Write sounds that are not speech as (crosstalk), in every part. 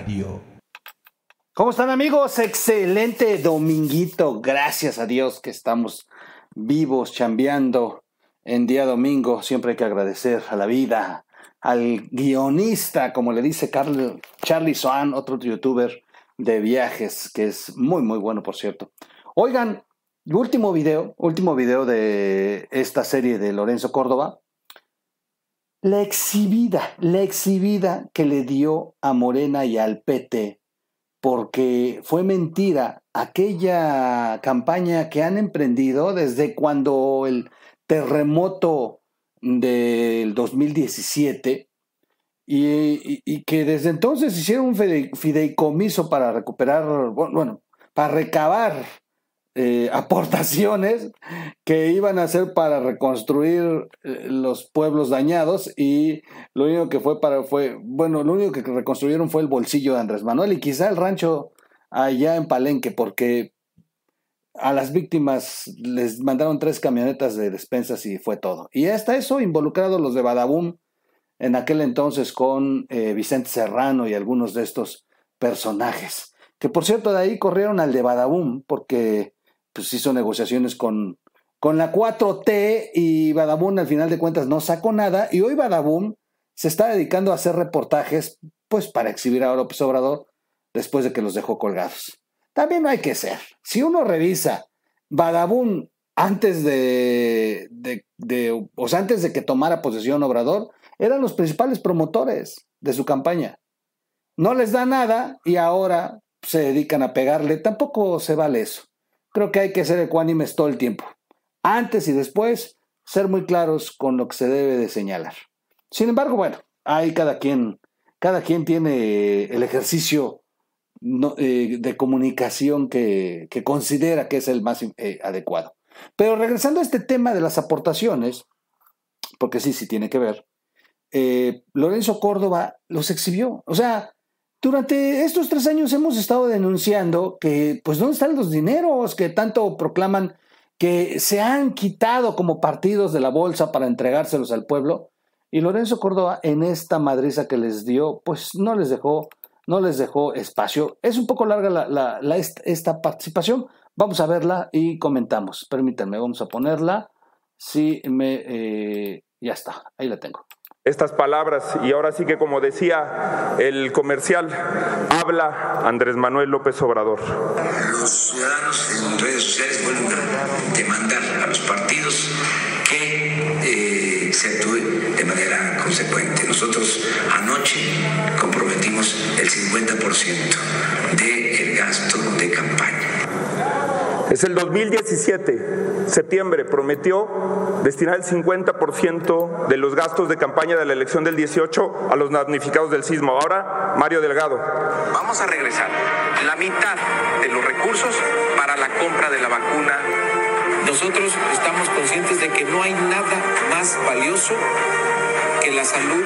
Radio. ¿Cómo están amigos? Excelente dominguito. Gracias a Dios que estamos vivos, chambeando en día domingo. Siempre hay que agradecer a la vida, al guionista, como le dice Charlie Swan, otro youtuber de viajes, que es muy, muy bueno, por cierto. Oigan, último video, último video de esta serie de Lorenzo Córdoba. La exhibida, la exhibida que le dio a Morena y al PT, porque fue mentira aquella campaña que han emprendido desde cuando el terremoto del 2017 y, que desde entonces hicieron un fideicomiso para recuperar, bueno, para recabar eh, (laughs) aportaciones que iban a hacer para reconstruir eh, los pueblos dañados y lo único que fue para fue, bueno, lo único que reconstruyeron fue el bolsillo de Andrés Manuel y quizá el rancho allá en Palenque, porque a las víctimas les mandaron tres camionetas de despensas y fue todo. Y hasta eso involucrados los de Badabum, en aquel entonces con eh, Vicente Serrano y algunos de estos personajes. Que por cierto, de ahí corrieron al de Badabum porque pues, hizo negociaciones con, con la 4T y Badabum al final de cuentas no sacó nada. Y hoy Badabum se está dedicando a hacer reportajes pues para exhibir a López Obrador después de que los dejó colgados. También no hay que ser. Si uno revisa Badabum antes de, de, de, o sea, antes de que tomara posesión Obrador, eran los principales promotores de su campaña. No les da nada y ahora se dedican a pegarle. Tampoco se vale eso. Creo que hay que ser ecuánimes todo el tiempo. Antes y después, ser muy claros con lo que se debe de señalar. Sin embargo, bueno, ahí cada quien, cada quien tiene el ejercicio eh, de comunicación que, considera que es el más eh, adecuado. Pero regresando a este tema de las aportaciones, porque sí, sí tiene que ver, eh, Lorenzo Córdoba los exhibió. O sea, durante estos tres años hemos estado denunciando que, pues, ¿dónde están los dineros que tanto proclaman que se han quitado como partidos de la bolsa para entregárselos al pueblo? Y Lorenzo Córdoba en esta madriza que les dio, pues no les dejó, no les dejó espacio. Es un poco larga la, esta participación. Vamos a verla y comentamos. Permítanme, vamos a ponerla. Sí, me, eh, ya está, ahí la tengo estas palabras y ahora sí que como decía el comercial, habla Andrés Manuel López Obrador. Los ciudadanos en redes sociales vuelven a demandar a los partidos que eh, se actúe de manera consecuente. Nosotros anoche comprometimos el 50% del gasto de campaña. Es el 2017, septiembre, prometió destinar el 50% de los gastos de campaña de la elección del 18 a los damnificados del sismo. Ahora, Mario Delgado. Vamos a regresar la mitad de los recursos para la compra de la vacuna. Nosotros estamos conscientes de que no hay nada más valioso que la salud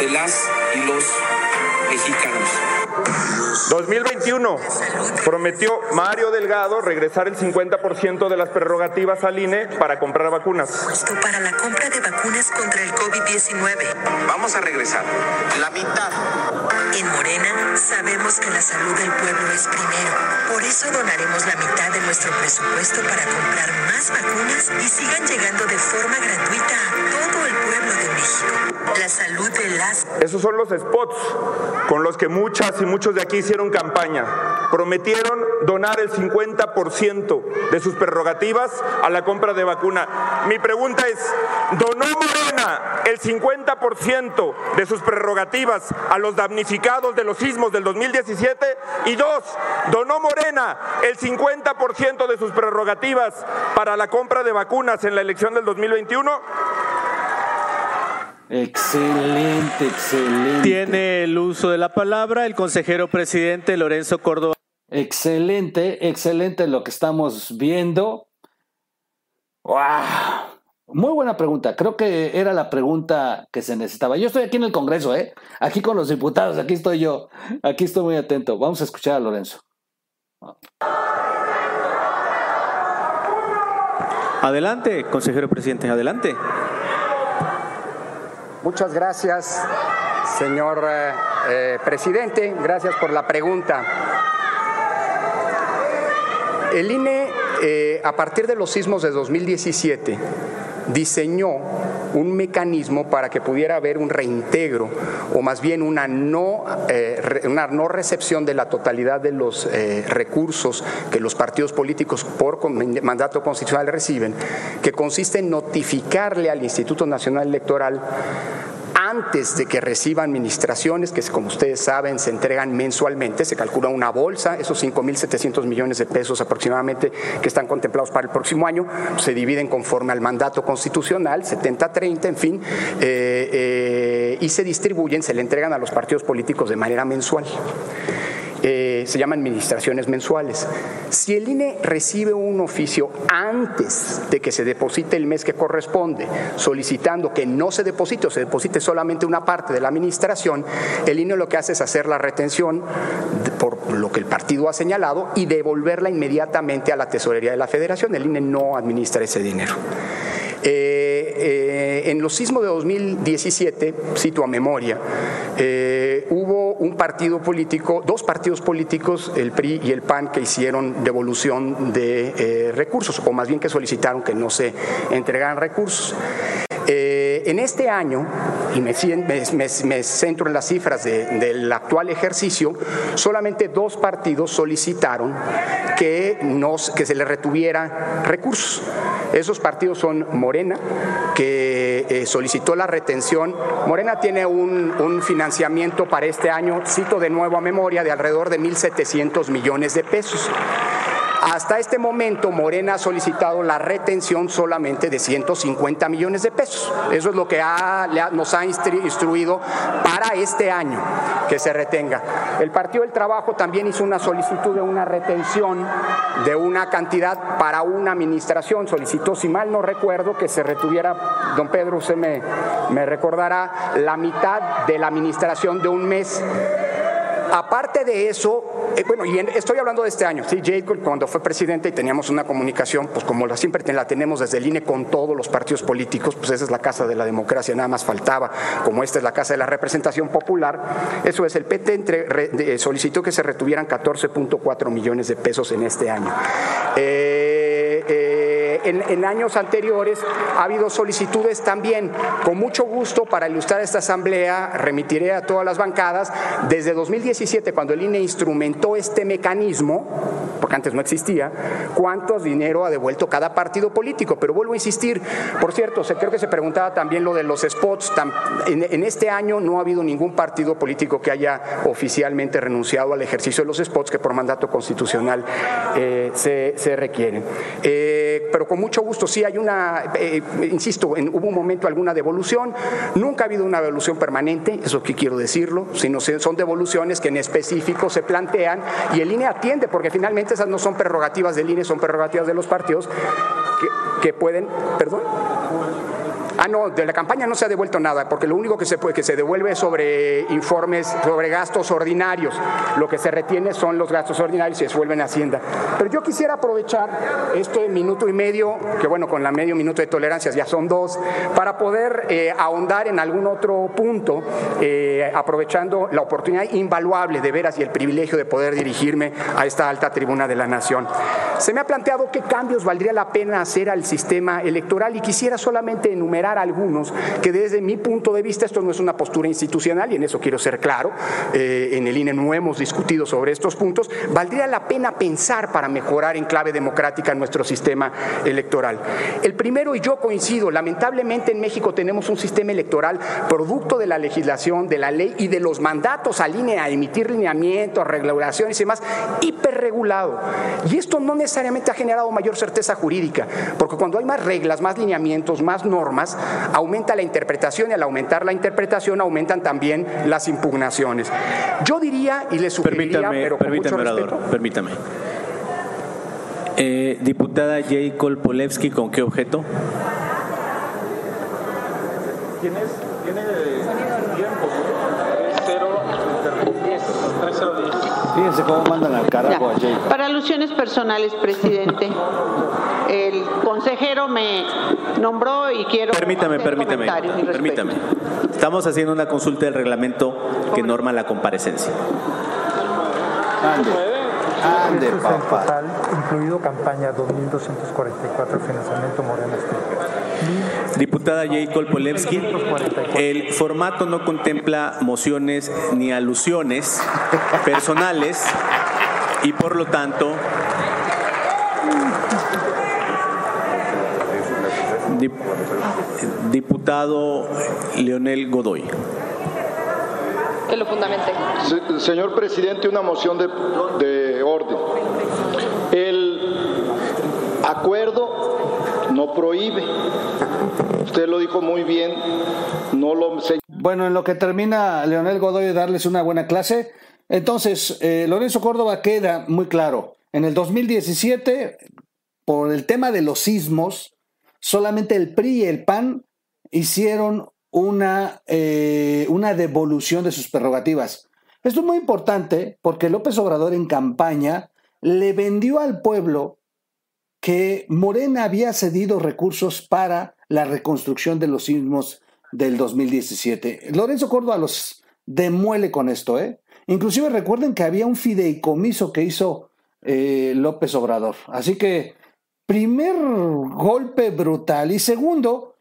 de las y los mexicanos. 2021 prometió Mario Delgado regresar el 50% de las prerrogativas al INE para comprar vacunas. Para la compra de vacunas contra el COVID-19. Vamos a regresar la mitad. En Morena sabemos que la salud del pueblo es primero. Por eso donaremos la mitad de nuestro presupuesto para comprar más vacunas y sigan llegando de forma gratuita a todo el pueblo de La salud de las... Esos son los spots con los que muchas y muchos de aquí hicieron campaña. Prometieron donar el 50% de sus prerrogativas a la compra de vacuna. Mi pregunta es, ¿donó Morena el 50% de sus prerrogativas a los damnificados de los sismos del 2017? Y dos, ¿donó Morena el 50% de sus prerrogativas para la compra de vacunas en la elección del 2021? Excelente, excelente. Tiene el uso de la palabra el consejero presidente Lorenzo Córdoba. Excelente, excelente lo que estamos viendo. ¡Wow! Muy buena pregunta. Creo que era la pregunta que se necesitaba. Yo estoy aquí en el Congreso, ¿eh? Aquí con los diputados, aquí estoy yo. Aquí estoy muy atento. Vamos a escuchar a Lorenzo. Adelante, consejero presidente, adelante. Muchas gracias, señor eh, eh, presidente. Gracias por la pregunta. El INE, eh, a partir de los sismos de 2017, diseñó un mecanismo para que pudiera haber un reintegro o más bien una no, una no recepción de la totalidad de los recursos que los partidos políticos por mandato constitucional reciben, que consiste en notificarle al Instituto Nacional Electoral antes de que reciba administraciones, que como ustedes saben se entregan mensualmente, se calcula una bolsa, esos 5.700 millones de pesos aproximadamente que están contemplados para el próximo año, se dividen conforme al mandato constitucional, 70-30, en fin, eh, eh, y se distribuyen, se le entregan a los partidos políticos de manera mensual. Eh, se llaman administraciones mensuales. Si el INE recibe un oficio antes de que se deposite el mes que corresponde, solicitando que no se deposite o se deposite solamente una parte de la administración, el INE lo que hace es hacer la retención por lo que el partido ha señalado y devolverla inmediatamente a la tesorería de la federación. El INE no administra ese dinero. Eh, eh, en los sismos de 2017, cito a memoria, eh, hubo un partido político, dos partidos políticos, el PRI y el PAN, que hicieron devolución de recursos, o más bien que solicitaron que no se entregaran recursos. en este año, y me, centro en las cifras del actual ejercicio, solamente dos partidos solicitaron que, que se les retuviera recursos. Esos partidos son Morena, que eh, solicitó la retención. Morena tiene un, un, financiamiento para este año, cito de nuevo a memoria, de alrededor de 1.700 millones de pesos. Hasta este momento, Morena ha solicitado la retención solamente de 150 millones de pesos. Eso es lo que nos ha instruido para este año que se retenga. El Partido del Trabajo también hizo una solicitud de una retención de una cantidad para una administración. Solicitó, si mal no recuerdo, que se retuviera, don Pedro, usted me, recordará, la mitad de la administración de un mes Aparte de eso, eh, bueno, y estoy hablando de este año, sí, Jacob cuando fue presidente y teníamos una comunicación, pues como siempre la tenemos desde el INE con todos los partidos políticos, pues esa es la casa de la democracia, nada más faltaba, como esta es la casa de la representación popular, eso es, el PT entre, solicitó que se retuvieran 14.4 millones de pesos en este año. Eh, eh, en, en, años anteriores ha habido solicitudes también. Con mucho gusto, para ilustrar esta asamblea, remitiré a todas las bancadas. Desde 2017, cuando el INE instrumentó este mecanismo, porque antes no existía, cuántos dinero ha devuelto cada partido político. Pero vuelvo a insistir, por cierto, creo que se preguntaba también lo de los spots. En, este año no ha habido ningún partido político que haya oficialmente renunciado al ejercicio de los spots que por mandato constitucional eh, se, requieren. Eh, pero con mucho gusto, sí hay una, eh, insisto, hubo un momento alguna devolución, nunca ha habido una devolución permanente, eso que quiero decirlo, sino son devoluciones que en específico se plantean y el INE atiende, porque finalmente esas no son prerrogativas del INE, son prerrogativas de los partidos que pueden, perdón. Ah, no, de la campaña no se ha devuelto nada, porque lo único que se, puede, que se devuelve es sobre informes, sobre gastos ordinarios. Lo que se retiene son los gastos ordinarios y se vuelven a Hacienda. Pero yo quisiera aprovechar este minuto y medio, que bueno, con la medio minuto de tolerancia ya son dos, para poder eh, ahondar en algún otro punto, eh, aprovechando la oportunidad invaluable de veras y el privilegio de poder dirigirme a esta alta tribuna de la Nación. Se me ha planteado qué cambios valdría la pena hacer al sistema electoral y quisiera solamente enumerar algunos que desde mi punto de vista esto no es una postura institucional y en eso quiero ser claro, eh, en el INE no hemos discutido sobre estos puntos, valdría la pena pensar para mejorar en clave democrática nuestro sistema electoral. El primero, y yo coincido, lamentablemente en México tenemos un sistema electoral producto de la legislación, de la ley y de los mandatos al INE a emitir lineamientos, regulaciones y demás, hiperregulado. Y esto no necesariamente ha generado mayor certeza jurídica, porque cuando hay más reglas, más lineamientos, más normas, aumenta la interpretación y al aumentar la interpretación aumentan también las impugnaciones. Yo diría y le sugeriría, permítame, pero con permítame, mucho respeto, permítame. Eh, diputada J. Kolpolevsky, ¿con qué objeto? ¿Quién es? Fíjense cómo mandan al carajo a Jay. Para alusiones personales, presidente. El consejero me nombró y quiero. Permítame, permítame, permítame. Estamos haciendo una consulta del reglamento que norma la comparecencia. Ande, ande, papá. total, incluido campaña 2244, financiamiento Morena. Diputada Jacob Polewski, el formato no contempla mociones ni alusiones personales y por lo tanto Dip- Diputado Leonel Godoy. Que lo fundamente. Se- Señor presidente, una moción de, de orden. El acuerdo prohíbe. Usted lo dijo muy bien, no lo Bueno, en lo que termina Leonel Godoy de darles una buena clase, entonces eh, Lorenzo Córdoba queda muy claro. En el 2017, por el tema de los sismos, solamente el PRI y el PAN hicieron una, eh, una devolución de sus prerrogativas. Esto es muy importante porque López Obrador en campaña le vendió al pueblo que Morena había cedido recursos para la reconstrucción de los sismos del 2017. Lorenzo Córdoba los demuele con esto, ¿eh? Inclusive recuerden que había un fideicomiso que hizo eh, López Obrador. Así que, primer golpe brutal. Y segundo,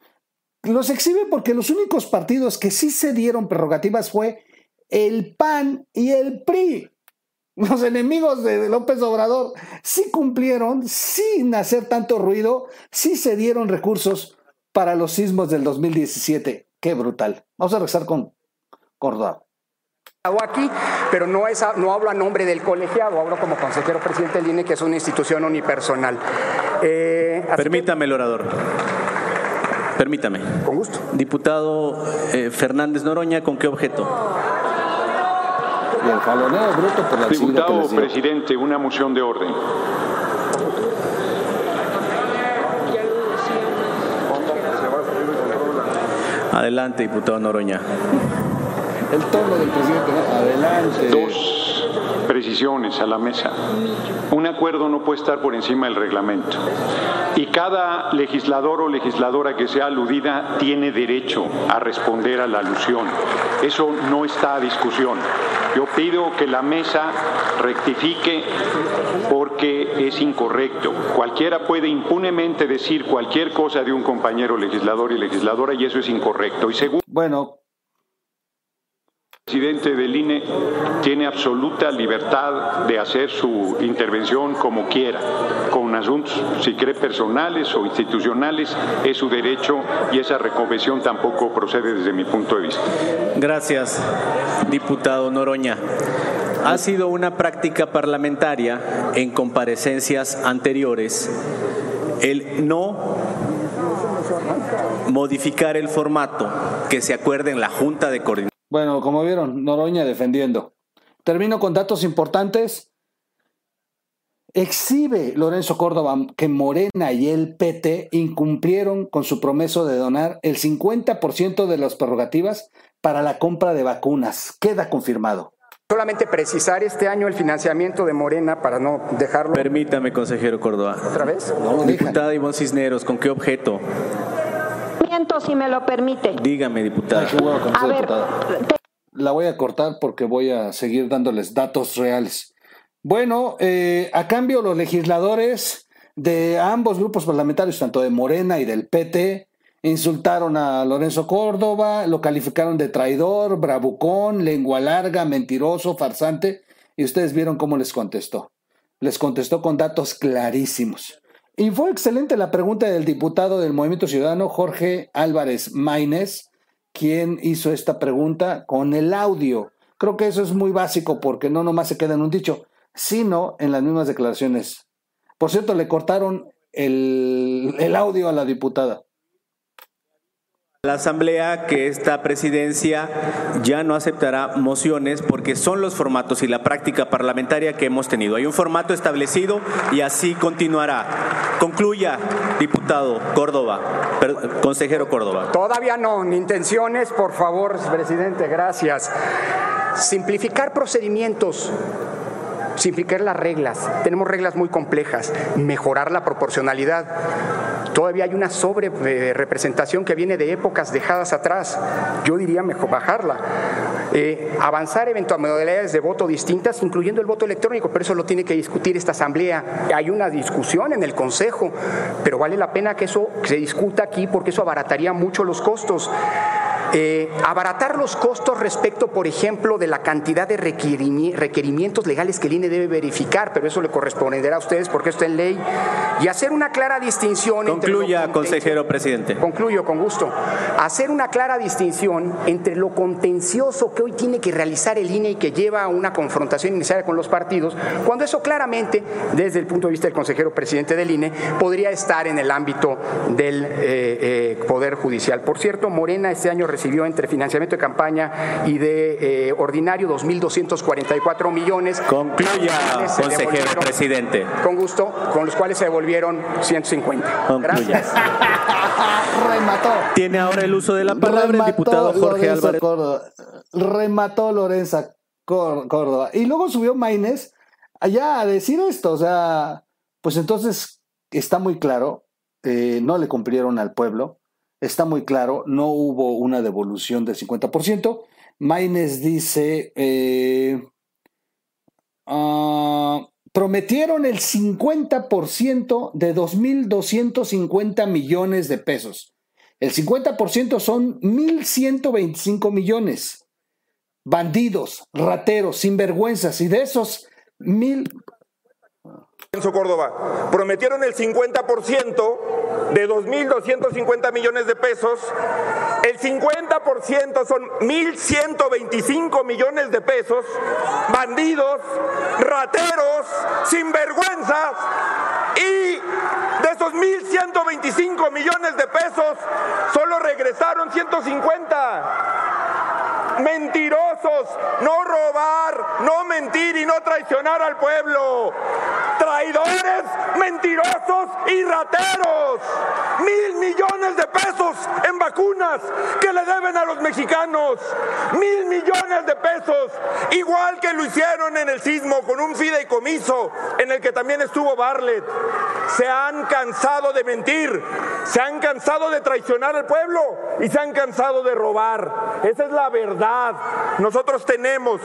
los exhibe porque los únicos partidos que sí se dieron prerrogativas fue el PAN y el PRI. Los enemigos de López Obrador sí cumplieron sin hacer tanto ruido, sí se dieron recursos para los sismos del 2017. Qué brutal. Vamos a regresar con Córdoba. Hago aquí, pero no, es, no hablo a nombre del colegiado, hablo como consejero presidente del INE, que es una institución unipersonal. Eh, así que- Permítame el orador. Permítame. con gusto. Diputado eh, Fernández Noroña, ¿con qué objeto? Y el jaloneo bruto por la sigla que Diputado presidente, una moción de orden. Adelante, diputado Noroña. El tono del presidente, ¿no? Adelante. Dos precisiones a la mesa. Un acuerdo no puede estar por encima del reglamento. Y cada legislador o legisladora que sea aludida tiene derecho a responder a la alusión. Eso no está a discusión. Yo pido que la mesa rectifique porque es incorrecto. Cualquiera puede impunemente decir cualquier cosa de un compañero legislador y legisladora y eso es incorrecto. Y segundo, Bueno, presidente del INE tiene absoluta libertad de hacer su intervención como quiera, con asuntos, si cree personales o institucionales, es su derecho y esa reconvención tampoco procede desde mi punto de vista. Gracias, diputado Noroña. Ha sido una práctica parlamentaria en comparecencias anteriores el no modificar el formato que se acuerde en la Junta de Coordinación. Bueno, como vieron, Noroña defendiendo. Termino con datos importantes. Exhibe Lorenzo Córdoba que Morena y el PT incumplieron con su promesa de donar el 50% de las prerrogativas para la compra de vacunas. Queda confirmado. Solamente precisar este año el financiamiento de Morena para no dejarlo Permítame, consejero Córdoba. otra vez. No. Diputada Ivonne Cisneros, ¿con qué objeto? Si me lo permite. Dígame, diputada. Ay, A ver, diputada. La voy a cortar porque voy a seguir dándoles datos reales. Bueno, eh, a cambio los legisladores de ambos grupos parlamentarios, tanto de Morena y del PT, insultaron a Lorenzo Córdoba, lo calificaron de traidor, bravucón, lengua larga, mentiroso, farsante, y ustedes vieron cómo les contestó. Les contestó con datos clarísimos. Y fue excelente la pregunta del diputado del Movimiento Ciudadano, Jorge Álvarez Maínez, quien hizo esta pregunta con el audio. Creo que eso es muy básico porque no nomás se queda en un dicho, sino en las mismas declaraciones. Por cierto, le cortaron el, el audio a la diputada. La Asamblea que esta presidencia ya no aceptará mociones porque son los formatos y la práctica parlamentaria que hemos tenido. Hay un formato establecido y así continuará. Concluya, diputado Córdoba, consejero Córdoba. Todavía no, intenciones, por favor, presidente, gracias. Simplificar procedimientos simplificar las reglas. Tenemos reglas muy complejas, mejorar la proporcionalidad. Todavía hay una sobre eh, representación que viene de épocas dejadas atrás. Yo diría mejor bajarla. Eh, avanzar eventualmente modalidades de voto distintas, incluyendo el voto electrónico, pero eso lo tiene que discutir esta Asamblea. Hay una discusión en el Consejo, pero vale la pena que eso se discuta aquí porque eso abarataría mucho los costos. Eh, abaratar los costos respecto, por ejemplo, de la cantidad de requerimientos legales que el INE debe verificar, pero eso le corresponderá a ustedes porque está en ley, y hacer una clara distinción. Concluya, consejero presidente. Concluyo, con gusto. Hacer una clara distinción entre lo contencioso que hoy tiene que realizar el INE y que lleva a una confrontación inicial con los partidos, cuando eso claramente, desde el punto de vista del consejero presidente del INE, podría estar en el ámbito del eh, eh, Poder Judicial. Por cierto, Morena este año recibió entre financiamiento de campaña y de eh, ordinario 2.244 millones. Concluya, consejero presidente. Con gusto, con los cuales se devolvieron 150. Concluya. (laughs) Remató. Tiene ahora el uso de la palabra el diputado Jorge Álvarez. Remató Lorenza Córdoba. Y luego subió Maines allá a decir esto. O sea, pues entonces está muy claro, eh, no le cumplieron al pueblo está muy claro, no hubo una devolución del 50%. Maines dice, eh, ah, prometieron el 50% de 2.250 millones de pesos. El 50% son 1.125 millones. Bandidos, rateros, sinvergüenzas, y de esos mil, Córdoba. Prometieron el 50% de 2.250 millones de pesos. El 50% son 1.125 millones de pesos. Bandidos, rateros, sinvergüenzas. Y de esos 1.125 millones de pesos, solo regresaron 150 mentirosos, no robar, no mentir y no traicionar al pueblo. Traidores, mentirosos y rateros. Mil millones de pesos en vacunas que le deben a los mexicanos. Mil millones de pesos, igual que lo hicieron en el sismo con un fideicomiso en el que también estuvo Barlet. Se han cansado de mentir, se han cansado de traicionar al pueblo y se han cansado de robar. Esa es la verdad nosotros tenemos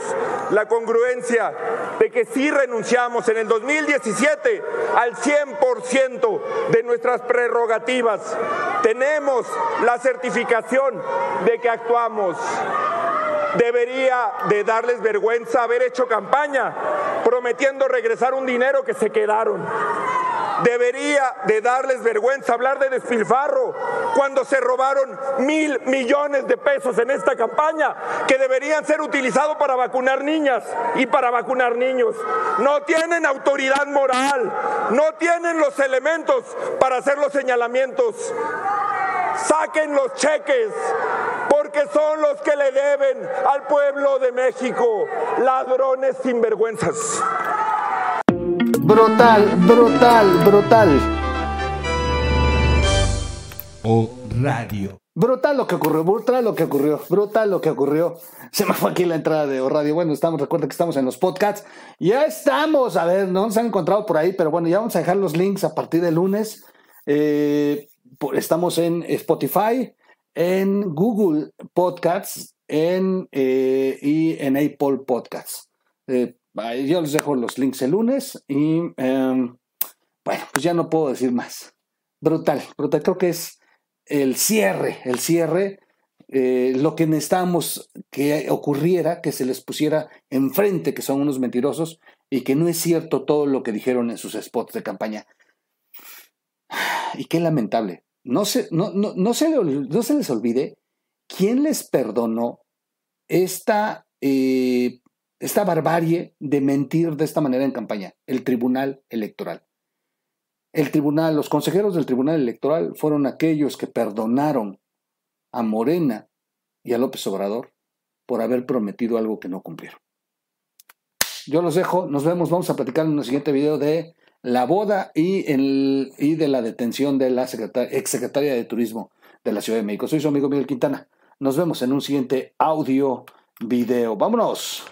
la congruencia de que si renunciamos en el 2017 al 100% de nuestras prerrogativas. Tenemos la certificación de que actuamos. Debería de darles vergüenza haber hecho campaña prometiendo regresar un dinero que se quedaron. Debería de darles vergüenza hablar de despilfarro cuando se robaron mil millones de pesos en esta campaña que deberían ser utilizados para vacunar niñas y para vacunar niños. No tienen autoridad moral, no tienen los elementos para hacer los señalamientos. Saquen los cheques porque son los que le deben al pueblo de México, ladrones sinvergüenzas. Brutal, brutal, brutal. O radio. Brutal lo que ocurrió, brutal lo que ocurrió, brutal lo que ocurrió. Se me fue aquí la entrada de O Radio. Bueno, estamos, recuerda que estamos en los podcasts. Ya estamos, a ver, no se han encontrado por ahí, pero bueno, ya vamos a dejar los links a partir del lunes. Eh, estamos en Spotify, en Google Podcasts en, eh, y en Apple Podcasts. Eh, yo les dejo los links el lunes y em, bueno, pues ya no puedo decir más. Brutal, brutal. Creo que es el cierre, el cierre, eh, lo que necesitamos que ocurriera, que se les pusiera enfrente que son unos mentirosos y que no es cierto todo lo que dijeron en sus spots de campaña. Y qué lamentable. No se, no, no, no se, no se les olvide quién les perdonó esta eh, esta barbarie de mentir de esta manera en campaña, el Tribunal Electoral. El tribunal, los consejeros del Tribunal Electoral fueron aquellos que perdonaron a Morena y a López Obrador por haber prometido algo que no cumplieron. Yo los dejo, nos vemos, vamos a platicar en un siguiente video de la boda y, el, y de la detención de la exsecretaria de Turismo de la Ciudad de México. Soy su amigo Miguel Quintana. Nos vemos en un siguiente audio video. Vámonos.